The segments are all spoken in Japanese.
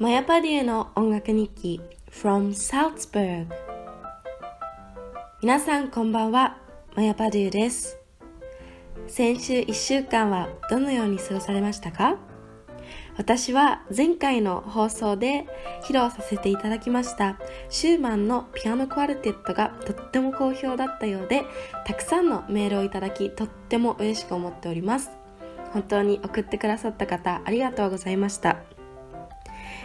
マヤパデューの音楽日記 from Salzburg 皆さんこんばんはマヤパデューです。先週1週間はどのように過ごされましたか？私は前回の放送で披露させていただきましたシューマンのピアノクワルテットがとっても好評だったようでたくさんのメールをいただきとっても嬉しく思っております。本当に送ってくださった方ありがとうございました。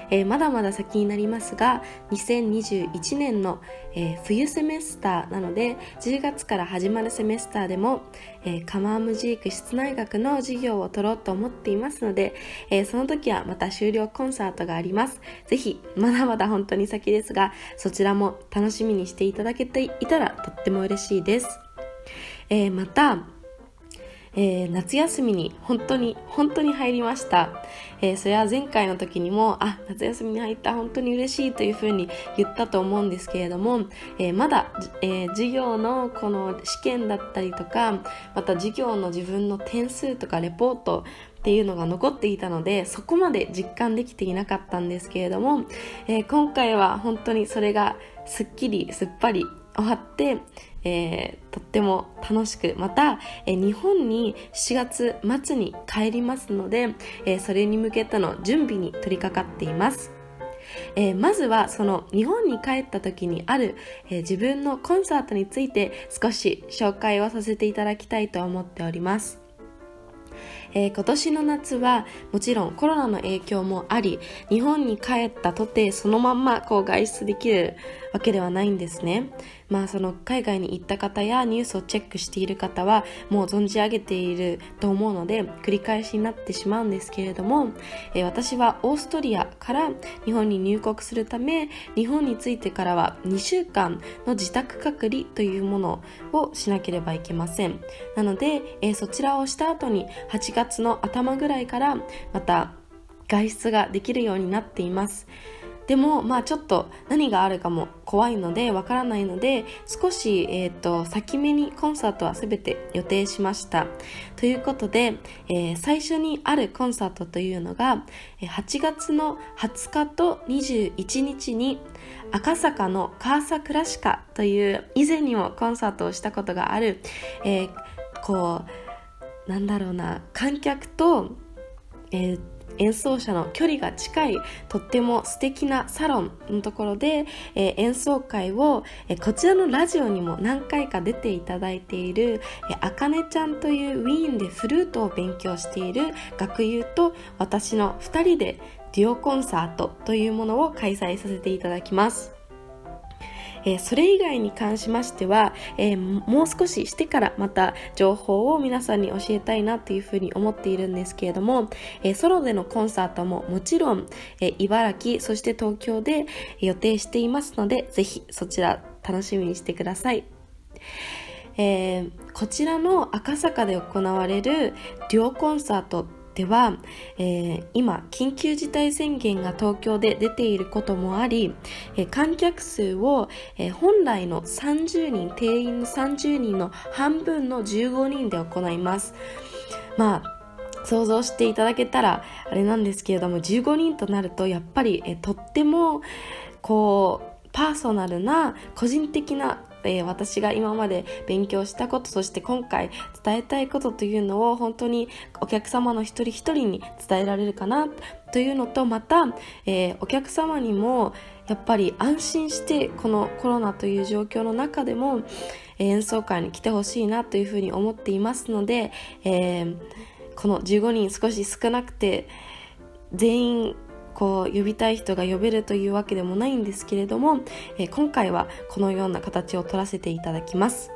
えー、まだまだ先になりますが2021年の、えー、冬セメスターなので10月から始まるセメスターでも、えー、カマームジーク室内楽の授業を取ろうと思っていますので、えその時はまた終了コンサートがあります。ぜひまだまだ本当に先ですがそちらも楽しみにしていただけていたらとっても嬉しいです、えまたえー、夏休みに本当に本当に入りました、えー、それは前回の時にもあ夏休みに入った本当に嬉しいというふうに言ったと思うんですけれども、えー、まだ、え授業のこの試験だったりとかまた授業の自分の点数とかレポートっていうのが残っていたのでそこまで実感できていなかったんですけれども、え今回は本当にそれがすっきりすっぱり終わって、えー、とっても楽しくまた、えー、日本に7月末に帰りますので、えー、それに向けての準備に取り掛かっています。えー、まずはその日本に帰った時にある、えー、自分のコンサートについて少し紹介をさせていただきたいと思っております。えー、今年の夏はもちろんコロナの影響もあり日本に帰ったとてそのまんまこう外出できるわけではないんですね。まあその海外に行った方やニュースをチェックしている方はもう存じ上げていると思うので繰り返しになってしまうんですけれども、えー、私はオーストリアから日本に入国するため日本に着いてからは2週間の自宅隔離というものをしなければいけません。なので、えー、そちらをした後に8月の頭ぐらいからまた外出ができるようになっています。でもまあちょっと何があるかも怖いのでわからないので少し、えーと、先目にコンサートは全て予定しました。ということで、えー、最初にあるコンサートというのが8月の20日と21日に赤坂のカーサクラシカという以前にもコンサートをしたことがある、えー、こうなんだろうな観客と、えー演奏者の距離が近いとっても素敵なサロンのところで、えー、演奏会を、えー、こちらのラジオにも何回か出ていただいているあかねちゃんというウィーンでフルートを勉強している学友と私の2人でデュオコンサートというものを開催させていただきます。えー、それ以外に関しましては、えー、もう少ししてからまた情報を皆さんに教えたいなというふうに思っているんですけれども、えー、ソロでのコンサートももちろん、え茨城そして東京で予定していますのでぜひそちら楽しみにしてください。えー、こちらの赤坂で行われるデュオコンサートでは、えー、今緊急事態宣言が東京で出ていることもあり、えー、観客数を、えー、本来の30人定員の30人の半分の15人で行います。まあ想像していただけたらあれなんですけれども15人となるとやっぱり、えとってもこうパーソナルな個人的なえー、私が今まで勉強したことそして今回伝えたいことというのを本当にお客様の一人一人に伝えられるかなというのとまた、えー、お客様にもやっぱり安心してこのコロナという状況の中でも、え演奏会に来てほしいなというふうに思っていますので、えー、この15人少し少なくて全員こう呼びたい人が呼べるというわけでもないんですけれども、え、今回はこのような形を取らせていただきます。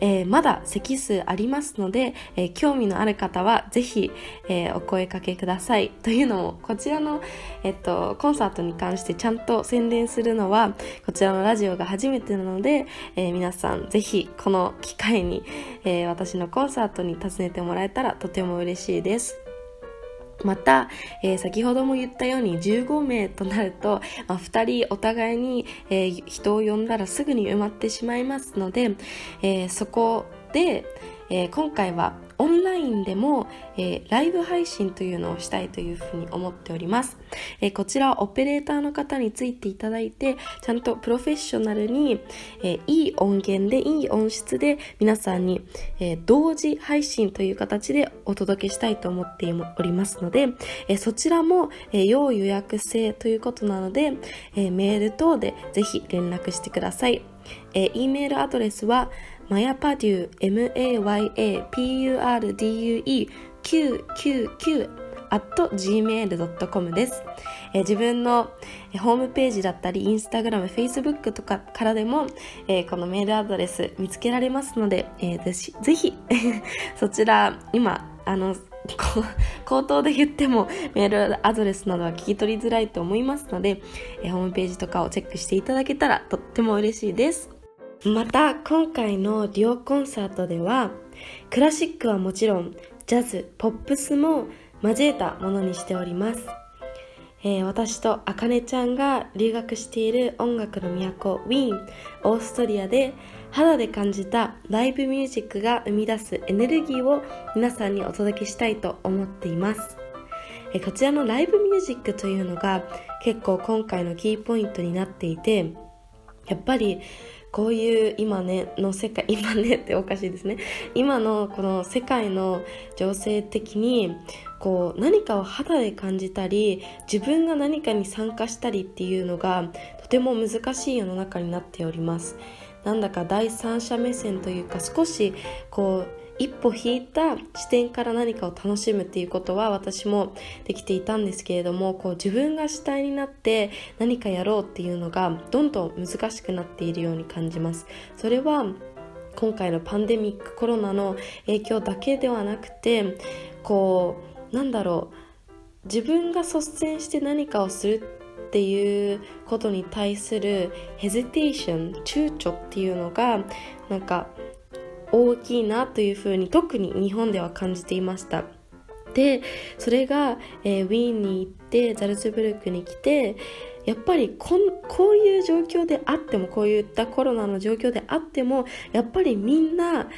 えー、まだ席数ありますので、えー、興味のある方はぜひ、えー、お声かけください。というのも、こちらの、えっと、コンサートに関してちゃんと宣伝するのは、こちらのラジオが初めてなので、え皆さんぜひこの機会に、え私のコンサートに訪ねてもらえたらとても嬉しいです。また、えー、先ほども言ったように15名となると、まあ、2人お互いに、えー、人を呼んだらすぐに埋まってしまいますので、えー、そこで、え今回はオンラインでも、えー、ライブ配信というのをしたいというふうに思っております。えー、こちらはオペレーターの方についていただいて、ちゃんとプロフェッショナルに、えー、いい音源で、いい音質で皆さんに、え同時配信という形でお届けしたいと思っておりますので、えそちらも、え要予約制ということなので、えメール等でぜひ連絡してください。えー、E メールアドレスは、マヤパデュー mayapurdue 999 at gmail.com です、えー、自分のホームページだったり、インスタグラム、フェイスブックとかからでも、えー、このメールアドレス見つけられますので、えー、ぜひ、そちら、今、あの、口頭で言ってもメールアドレスなどは聞き取りづらいと思いますので、えー、ホームページとかをチェックしていただけたらとっても嬉しいです。また今回のデュオコンサートではクラシックはもちろんジャズポップスも交えたものにしております、えー、私とあかねちゃんが留学している音楽の都ウィーンオーストリアで肌で感じたライブミュージックが生み出すエネルギーを皆さんにお届けしたいと思っています。こちらのライブミュージックというのが結構今回のキーポイントになっていてやっぱりこういう今ねの世界 今ねっておかしいですね。今のこの世界の情勢的にこう何かを肌で感じたり自分が何かに参加したりっていうのがとても難しい世の中になっております。なんだか第三者目線というか少しこう一歩引いた視点から何かを楽しむっていうことは私もできていたんですけれどもこう自分が主体になって何かやろうっていうのがどんどん難しくなっているように感じます。それは今回のパンデミックコロナの影響だけではなくてこうなんだろう自分が率先して何かをするっていうことに対するヘゼテーション躊躇っていうのがなんか大きいなというふうに特に日本では感じていました。でそれが、えー、ウィーンに行ってザルツブルクに来てやっぱりこんこういう状況であってもこういったコロナの状況であってもやっぱりみんな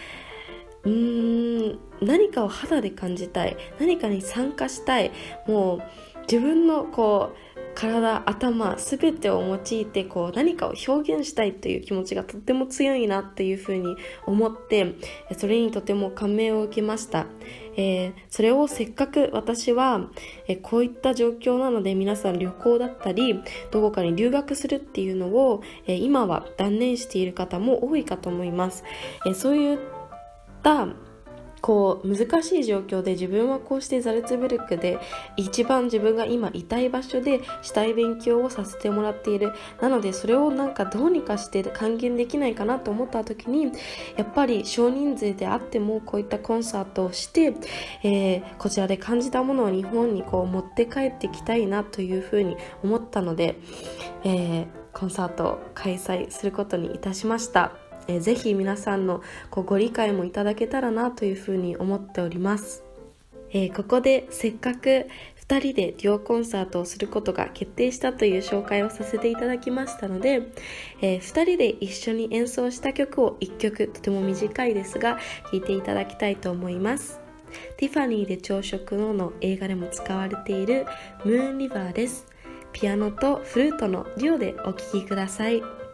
うーん何かを肌で感じたい。何かに参加したい。もう自分のこう体頭全てを用いてこう何かを表現したいという気持ちがとっても強いなっていうふうに思ってそれにとても感銘を受けました、えー、それをせっかく私は、え、こういった状況なので皆さん旅行だったりどこかに留学するっていうのを、え、今は断念している方も多いかと思います、えそういったこう難しい状況で自分はこうしてザルツブルクで一番自分が今いたい場所でしたい勉強をさせてもらっているなのでそれをなんかどうにかして還元できないかなと思った時にやっぱり少人数であってもこういったコンサートをして、えー、こちらで感じたものを日本にこう持って帰ってきたいなというふうに思ったので、えー、コンサートを開催することにいたしました。えー、ぜひ皆さんのこうご理解もいただけたらなというふうに思っております、えー、ここでせっかく2人でデュオコンサートをすることが決定したという紹介をさせていただきましたので、えー、2人で一緒に演奏した曲を1曲とても短いですが聴いていただきたいと思います。ティファニーで朝食のの映画でも使われているムーンリバーです。ピアノとフルートのデュオでお聴きください。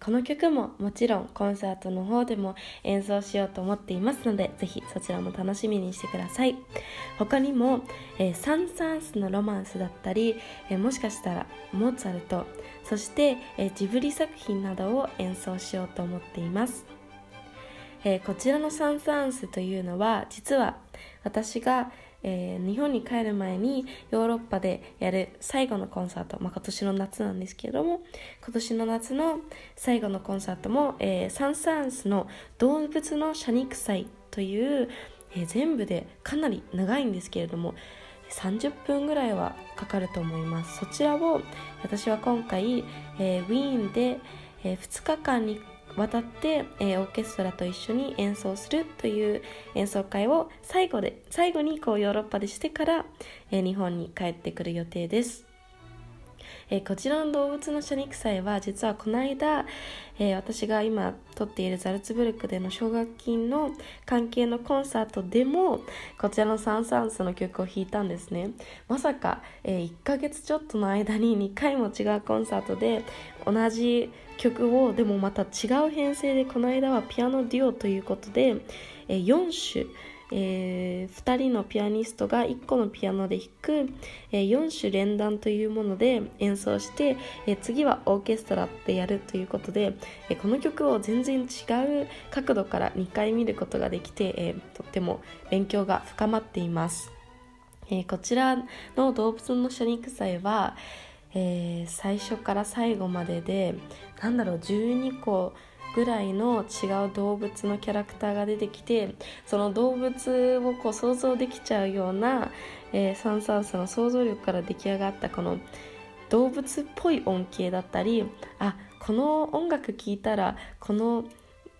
この曲ももちろんコンサートの方でも演奏しようと思っていますのでぜひそちらも楽しみにしてください。他にも、えー、サン・サンスのロマンスだったり、えー、もしかしたらモーツァルトそして、えジブリ作品などを演奏しようと思っています。えこちらのサン・サンスというのは実は私がえー、日本に帰る前にヨーロッパでやる最後のコンサート、まあ、今年の夏なんですけれども今年の夏の最後のコンサートも、えー、サン・サンスの動物の謝肉祭という、えー、全部でかなり長いんですけれども30分ぐらいはかかると思います。そちらを私は今回、えー、ウィーンで、えー、2日間に渡って、えー、オーケストラと一緒に演奏するという演奏会を最後で最後にこうヨーロッパでしてから、えー、日本に帰ってくる予定です。えー、こちらの動物の謝肉祭は実はこの間、えー、私が今撮っているザルツブルクでの奨学金の関係のコンサートでもこちらのサン・サンスの曲を弾いたんですねまさか、えー、1ヶ月ちょっとの間に2回も違うコンサートで同じ曲をでもまた違う編成でこの間はピアノデュオということで、えー、4種えー、2人のピアニストが1個のピアノで弾く、えー、4種連弾というもので演奏して、えー、次はオーケストラでやるということで、えこの曲を全然違う角度から2回見ることができて、えとっても勉強が深まっています、えこちらの動物の謝肉祭は、え最初から最後まででなんだろう12個ぐらいの違う動物のキャラクターが出てきてその動物をこう想像できちゃうような、えー、サン・サンスの想像力から出来上がったこの動物っぽい音形だったりあこの音楽聴いたらこの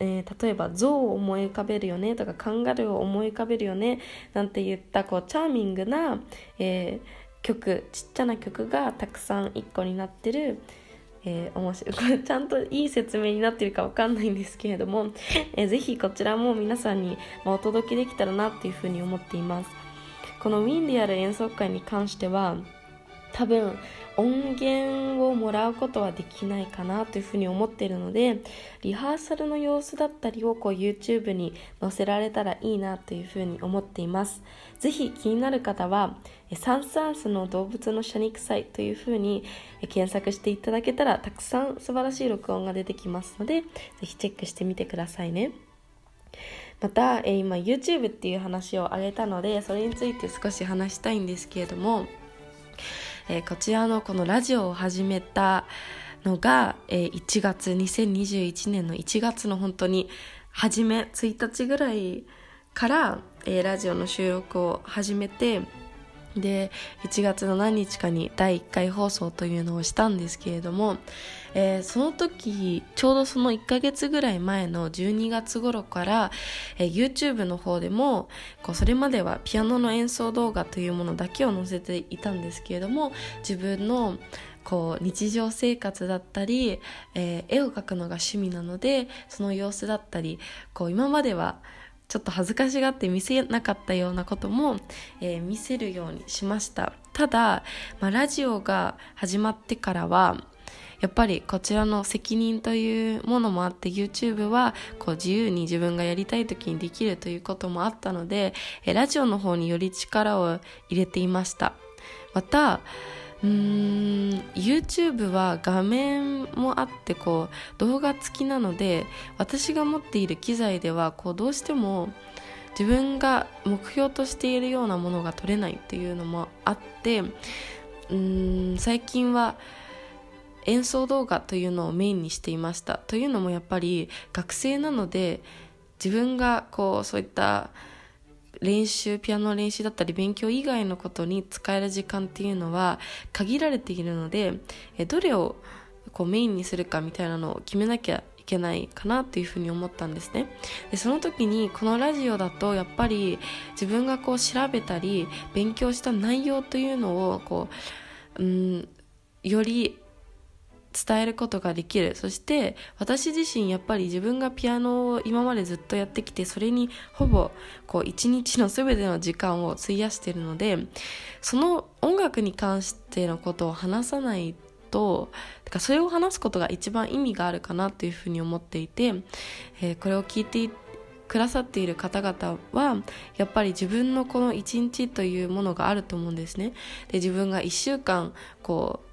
えー、例えば象を思い浮かべるよねとかカンガルーを思い浮かべるよねなんて言ったこうチャーミングな、えー、曲ちっちゃな曲がたくさん1個になってる、えー、面白い。これちゃんといい説明になってるか分かんないんですけれども、えー、ぜひこちらも皆さんに、ま、お届けできたらなっていうふうに思っています。このウィンでやる演奏会に関しては多分音源をもらうことはできないかなというふうに思っているのでリハーサルの様子だったりをこう YouTube に載せられたらいいなというふうに思っています。ぜひ気になる方はサンサンスの動物の謝肉祭というふうに検索していただけたらたくさん素晴らしい録音が出てきますのでぜひチェックしてみてくださいね。また、え今 YouTube っていう話を挙げたのでそれについて少し話したいんですけれどもえー、こちらのこのラジオを始めたのが、えー、1月2021年の1月の本当に初め1日ぐらいから、えー、ラジオの収録を始めてで1月の何日かに第1回放送というのをしたんですけれども、えー、その時ちょうどその1ヶ月ぐらい前の12月頃から、えー、YouTube の方でもこうそれまではピアノの演奏動画というものだけを載せていたんですけれども自分のこう日常生活だったり、えー、絵を描くのが趣味なのでその様子だったりこう今まではちょっと恥ずかしがって見せなかったようなことも、えー、見せるようにしました。ただ、まあ、ラジオが始まってからはやっぱりこちらの責任というものもあって YouTube はこう自由に自分がやりたい時にできるということもあったので、ラジオの方により力を入れていました。また YouTube は画面もあってこう動画付きなので私が持っている機材ではこうどうしても自分が目標としているようなものが撮れないっていうのもあってうーん最近は演奏動画というのをメインにしていました。というのもやっぱり学生なので自分がこうそういった練習ピアノ練習だったり勉強以外のことに使える時間っていうのは限られているのでどれをこうメインにするかみたいなのを決めなきゃいけないかなっていうふうに思ったんですね。でその時にこのラジオだとやっぱり自分がこう調べたり勉強した内容というのをこううんより伝えることができるそして私自身やっぱり自分がピアノを今までずっとやってきてそれにほぼこう一日の全ての時間を費やしてるのでその音楽に関してのことを話さないとてかそれを話すことが一番意味があるかなというふうに思っていて、えー、これを聞いてくださっている方々はやっぱり自分のこの一日というものがあると思うんですね。で自分が1週間こう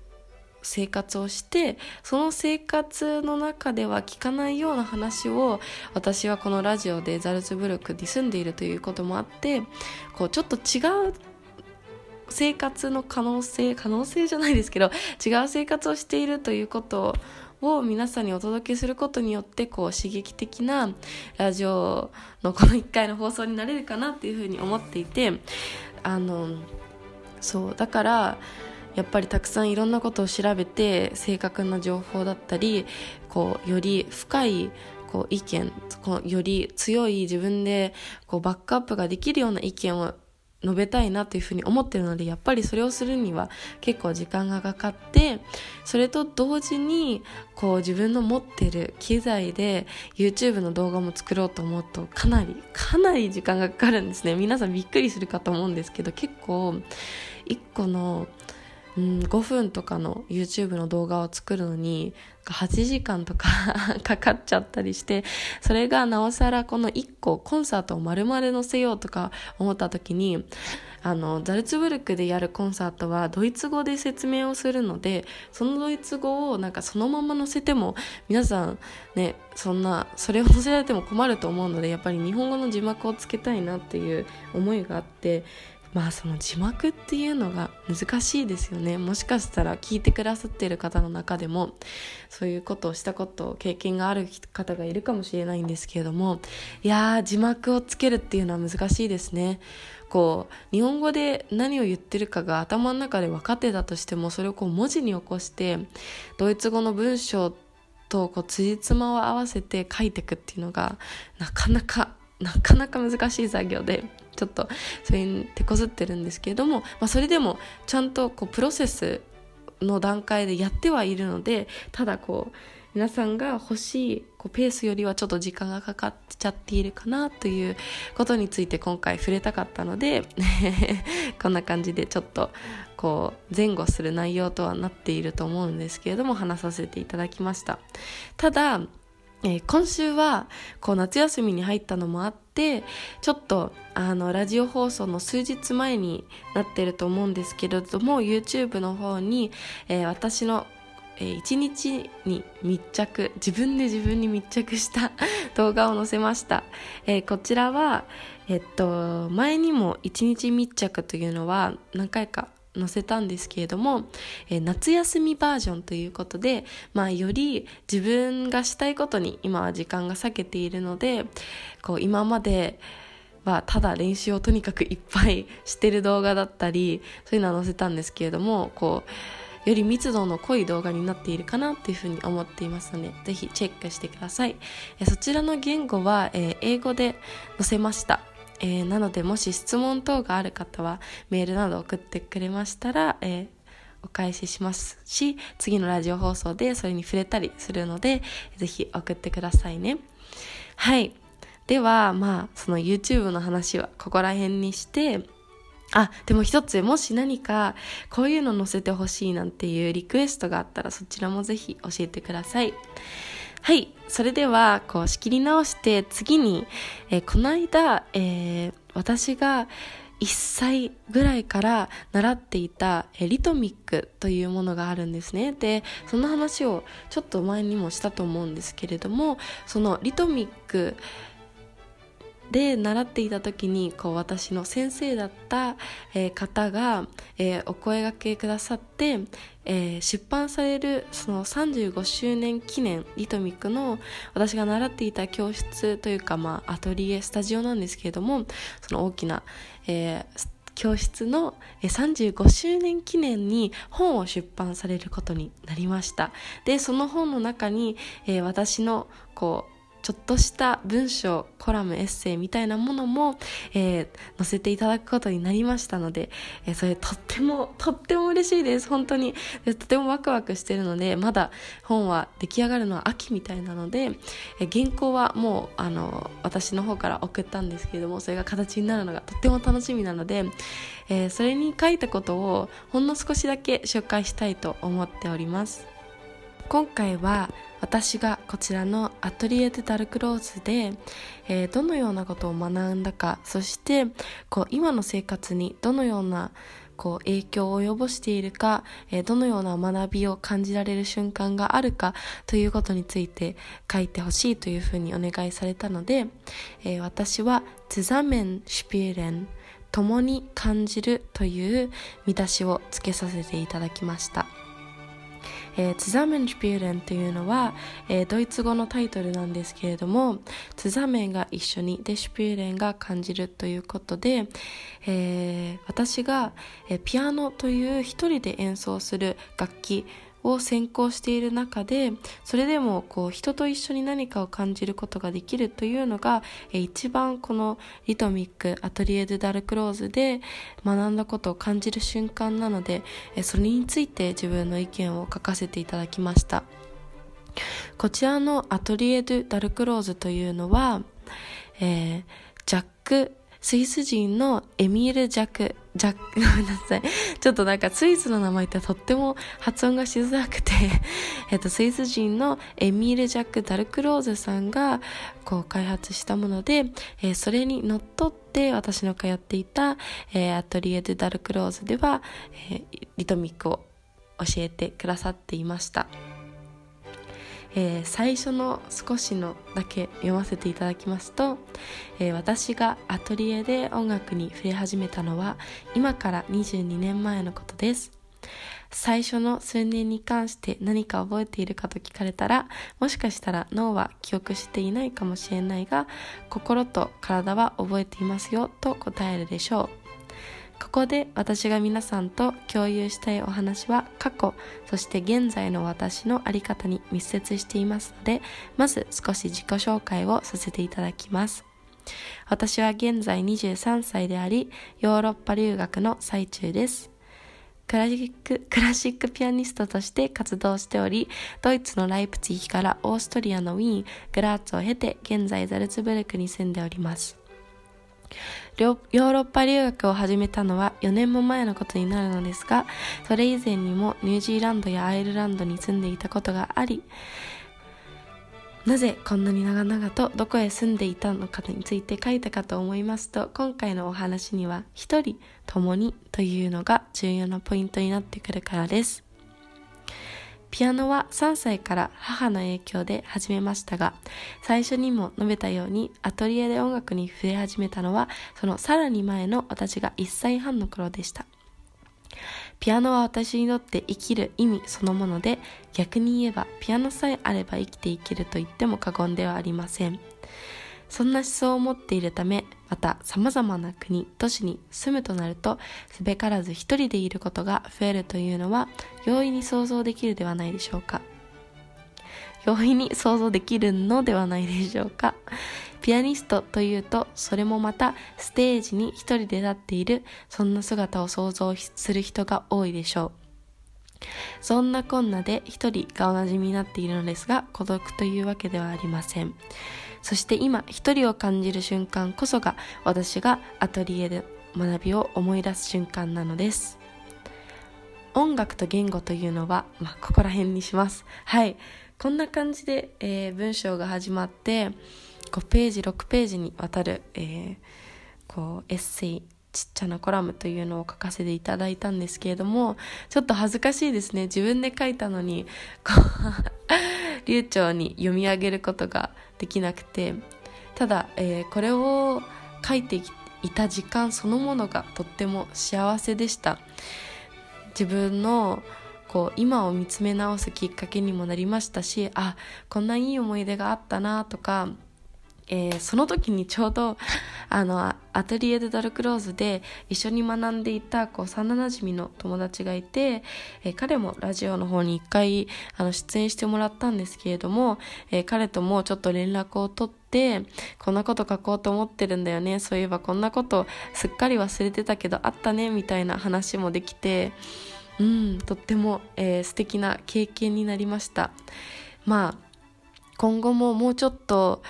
生活をしてその生活の中では聞かないような話を私はこのラジオでザルツブルクに住んでいるということもあってこうちょっと違う生活の可能性可能性じゃないですけど違う生活をしているということを皆さんにお届けすることによってこう刺激的なラジオのこの1回の放送になれるかなっていうふうに思っていてあのそうだからやっぱりたくさんいろんなことを調べて正確な情報だったりこうより深いこう意見こうより強い自分でこうバックアップができるような意見を述べたいなというふうに思ってるのでやっぱりそれをするには結構時間がかかってそれと同時にこう自分の持ってる機材で YouTube の動画も作ろうと思うとかなりかなり時間がかかるんですね。皆さんびっくりするかと思うんですけど結構1個のうん、5分とかの YouTube の動画を作るのに8時間とか かかっちゃったりしてそれがなおさらこの1個コンサートを丸々載せようとか思った時にあのザルツブルクでやるコンサートはドイツ語で説明をするのでそのドイツ語をなんかそのまま載せても皆さんねそんなそれを載せられても困ると思うのでやっぱり日本語の字幕をつけたいなっていう思いがあってまあその字幕っていうのが難しいですよね。もしかしたら聞いてくださっている方の中でもそういうことをしたこと経験がある方がいるかもしれないんですけれどもいやー字幕をつけるっていうのは難しいですね。こう日本語で何を言ってるかが頭の中で分かってたとしてもそれをこう文字に起こしてドイツ語の文章とこう辻褄を合わせて書いていくっていうのがなかなかなかなか難しい作業で。ちょっとそれに手こずってるんですけれども、まあ、それでもちゃんとこうプロセスの段階でやってはいるのでただこう皆さんが欲しいこうペースよりはちょっと時間がかかっちゃっているかなということについて今回触れたかったので こんな感じでちょっとこう前後する内容とはなっていると思うんですけれども話させていただきました。ただえー、今週はこう夏休みに入ったのもあってちょっとあのラジオ放送の数日前になってると思うんですけれども YouTube の方に、えー、私のえー、日に密着自分で自分に密着した 動画を載せました、えー、こちらは、えっと、前にも1日密着というのは何回か載せたんですけれども、えー、夏休みバージョンということで、まあ、より自分がしたいことに今は時間が割けているのでこう今まではただ練習をとにかくいっぱいしてる動画だったりそういうのは載せたんですけれどもこうより密度の濃い動画になっているかなっていうふうに思っていますのでぜひチェックしてください。そちらの言語は、えー、英語で載せました。えー、なのでもし質問等がある方はメールなど送ってくれましたら、えー、お返ししますし次のラジオ放送でそれに触れたりするのでぜひ送ってくださいね。はい。ではまあその YouTube の話はここら辺にしてあでも一つもし何かこういうの載せてほしいなんていうリクエストがあったらそちらもぜひ教えてください。はいそれではこう仕切り直して次に、えー、この間、えー、私が1歳ぐらいから習っていたリトミックというものがあるんですね。でその話をちょっと前にもしたと思うんですけれどもそのリトミックで習っていた時にこう私の先生だった、えー、方が、えー、お声がけくださって、えー、出版されるその35周年記念リトミックの私が習っていた教室というか、まあ、アトリエスタジオなんですけれどもその大きな、えー、教室の35周年記念に本を出版されることになりました。でその本の中に、えー、私のこうちょっとした文章コラムエッセイみたいなものも、えー、載せていただくことになりましたので、えー、それとっても とっても嬉しいです。本当に。でとてもワクワクしてるのでまだ本は出来上がるのは秋みたいなので、えー、原稿はもうあの私の方から送ったんですけれどもそれが形になるのがとっても楽しみなので、え、それに書いたことをほんの少しだけ紹介したいと思っております。今回は私がこちらのアトリエ・でダルクローズで、えー、どのようなことを学んだかそしてこう今の生活にどのようなこう影響を及ぼしているか、えー、どのような学びを感じられる瞬間があるかということについて書いてほしいというふうにお願いされたので、えー、私は「zusammen spielen」共に感じるという見出しをつけさせていただきました。えー、ツザメンシュピューレンというのは、えー、ドイツ語のタイトルなんですけれども、ツザメンが一緒にでシュピューレンが感じるということで、えー、私が、えー、ピアノという一人で演奏する楽器を専攻している中でそれでもこう人と一緒に何かを感じることができるというのが、え一番このリトミックアトリエ・ド・ダルクローズで学んだことを感じる瞬間なので、えそれについて自分の意見を書かせていただきました。こちらのアトリエ・ド・ダルクローズというのは、えー、ジャックスイス人のエミール・ジャック、ジャック、ごめんなさい。ちょっとなんかスイスの名前ってとっても発音がしづらくて えっと、スイス人のエミール・ジャック・ダルクローズさんがこう開発したもので、えー、それにのっとって私の通っていた、えー、アトリエ・デ・ダルクローズでは、えー、リトミックを教えてくださっていました。えー、最初の少しのだけ読ませていただきますと、えー、私がアトリエで音楽に触れ始めたのは今から22年前のことです。最初の数年に関して何か覚えているかと聞かれたらもしかしたら脳は記憶していないかもしれないが心と体は覚えていますよと答えるでしょう。ここで私が皆さんと共有したいお話は過去そして現在の私の在り方に密接していますのでまず少し自己紹介をさせていただきます私は現在23歳でありヨーロッパ留学の最中ですクラシック、クラシックピアニストとして活動しており、ドイツのライプツィヒからオーストリアのウィーン、グラーツを経て現在ザルツブルクに住んでおります。ヨーロッパ留学を始めたのは4年も前のことになるのですが、それ以前にもニュージーランドやアイルランドに住んでいたことがあり、なぜこんなに長々とどこへ住んでいたのかについて書いたかと思いますと、今回のお話には一人共にというのが重要なポイントになってくるからです。ピアノは3歳から母の影響で始めましたが、最初にも述べたようにアトリエで音楽に触れ始めたのは、そのさらに前の私が1歳半の頃でした。ピアノは私にとって生きる意味そのもので、逆に言えばピアノさえあれば生きていけると言っても過言ではありません。そんな思想を持っているため、また様々な国、都市に住むとなると、すべからず一人でいることが増えるというのは、容易に想像できるではないでしょうか。容易に想像できるのではないでしょうか。ピアニストというと、それもまたステージに一人で立っている、そんな姿を想像する人が多いでしょう。そんなこんなで一人がおなじみになっているのですが、孤独というわけではありません。そして今一人を感じる瞬間こそが私がアトリエで学びを思い出す瞬間なのです。音楽と言語というのは、まあ、ここら辺にします。はい。こんな感じで、えー、文章が始まって5ページ6ページにわたる、えー、こうエッセイちっちゃなコラムというのを書かせていただいたんですけれどもちょっと恥ずかしいですね。自分で書いたのにこう流暢に読み上げることができなくてただ、えー、これを書いていた時間そのものがとっても幸せでした。自分のこう今を見つめ直すきっかけにもなりましたしあこんないい思い出があったなとかえー、その時にちょうど あのアトリエ・でドルクローズで一緒に学んでいたこう幼なじみの友達がいて、えー、彼もラジオの方に一回あの出演してもらったんですけれども、えー、彼ともちょっと連絡を取ってこんなこと書こうと思ってるんだよねそういえばこんなことすっかり忘れてたけどあったねみたいな話もできてうんとっても、えー、素敵な経験になりました。まあ今後ももうちょっと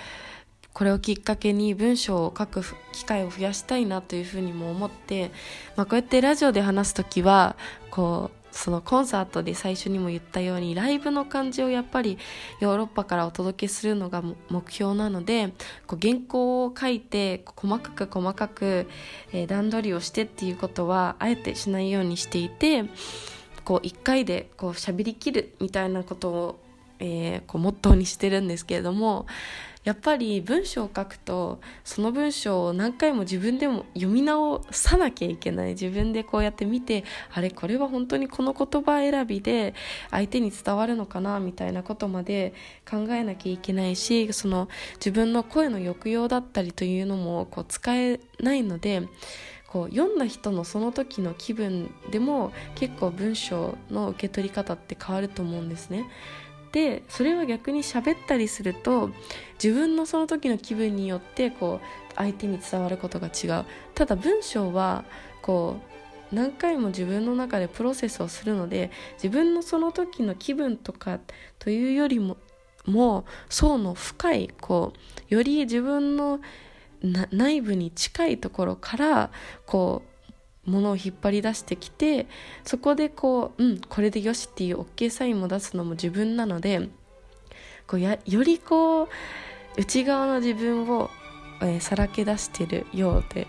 これをきっかけに文章を書く機会を増やしたいなというふうにも思って、まあ、こうやってラジオで話す時はこうそのコンサートで最初にも言ったようにライブの感じをやっぱりヨーロッパからお届けするのが目標なのでこう原稿を書いて細かく細かく、段取りをしてっていうことはあえてしないようにしていてこう1回でこう喋りきるみたいなことを、え、こうモットーにしてるんですけれどもやっぱり文章を書くとその文章を何回も自分でも読み直さなきゃいけない自分でこうやって見てあれこれは本当にこの言葉選びで相手に伝わるのかなみたいなことまで考えなきゃいけないしその自分の声の抑揚だったりというのもこう使えないのでこう読んだ人のその時の気分でも結構文章の受け取り方って変わると思うんですね。でそれは逆に喋ったりすると自分のその時の気分によってこう相手に伝わることが違う。ただ文章はこう何回も自分の中でプロセスをするので自分のその時の気分とかというよりもも層の深いこうより自分の内部に近いところからこうものを引っ張り出してきてそこでこううんこれでよしっていう OK サインも出すのも自分なのでこうやよりこう内側の自分を、えー、さらけ出してるようで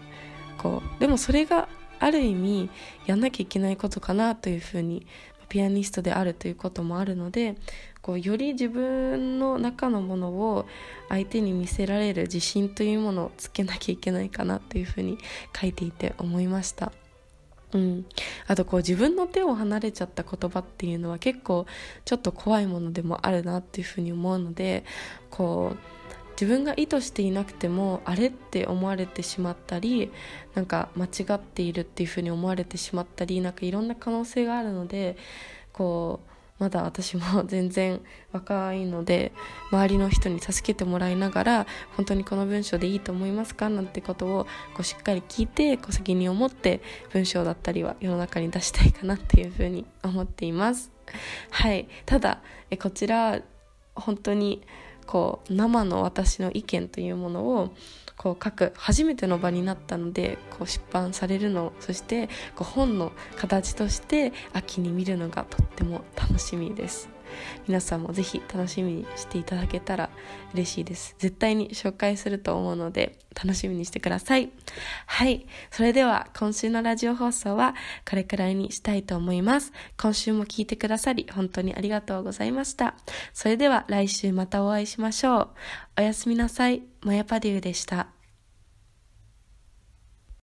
こうでもそれがある意味やんなきゃいけないことかなというふうにピアニストであるということもあるのでこうより自分の中のものを相手に見せられる自信というものをつけなきゃいけないかなというふうに書いていて思いました。うん、あとこう自分の手を離れちゃった言葉っていうのは結構ちょっと怖いものでもあるなっていうふうに思うのでこう自分が意図していなくてもあれって思われてしまったりなんか間違っているっていうふうに思われてしまったりなんかいろんな可能性があるのでこうまだ私も全然若いので周りの人に助けてもらいながら本当にこの文章でいいと思いますかなんてことをこうしっかり聞いてこう責任を持って文章だったりは世の中に出したいかなっていうふうに思っています。はい。ただえこちら本当にこう生の私の意見というものをこう書く初めての場になったのでこう出版されるのそしてこう本の形として秋に見るのがとっても楽しみです。皆さんもぜひ楽しみにしていただけたら嬉しいです。絶対に紹介すると思うので楽しみにしてください。はい。それでは今週のラジオ放送はこれくらいにしたいと思います。今週も聞いてくださり本当にありがとうございました。それでは来週またお会いしましょう。おやすみなさい。マヤパデューでした。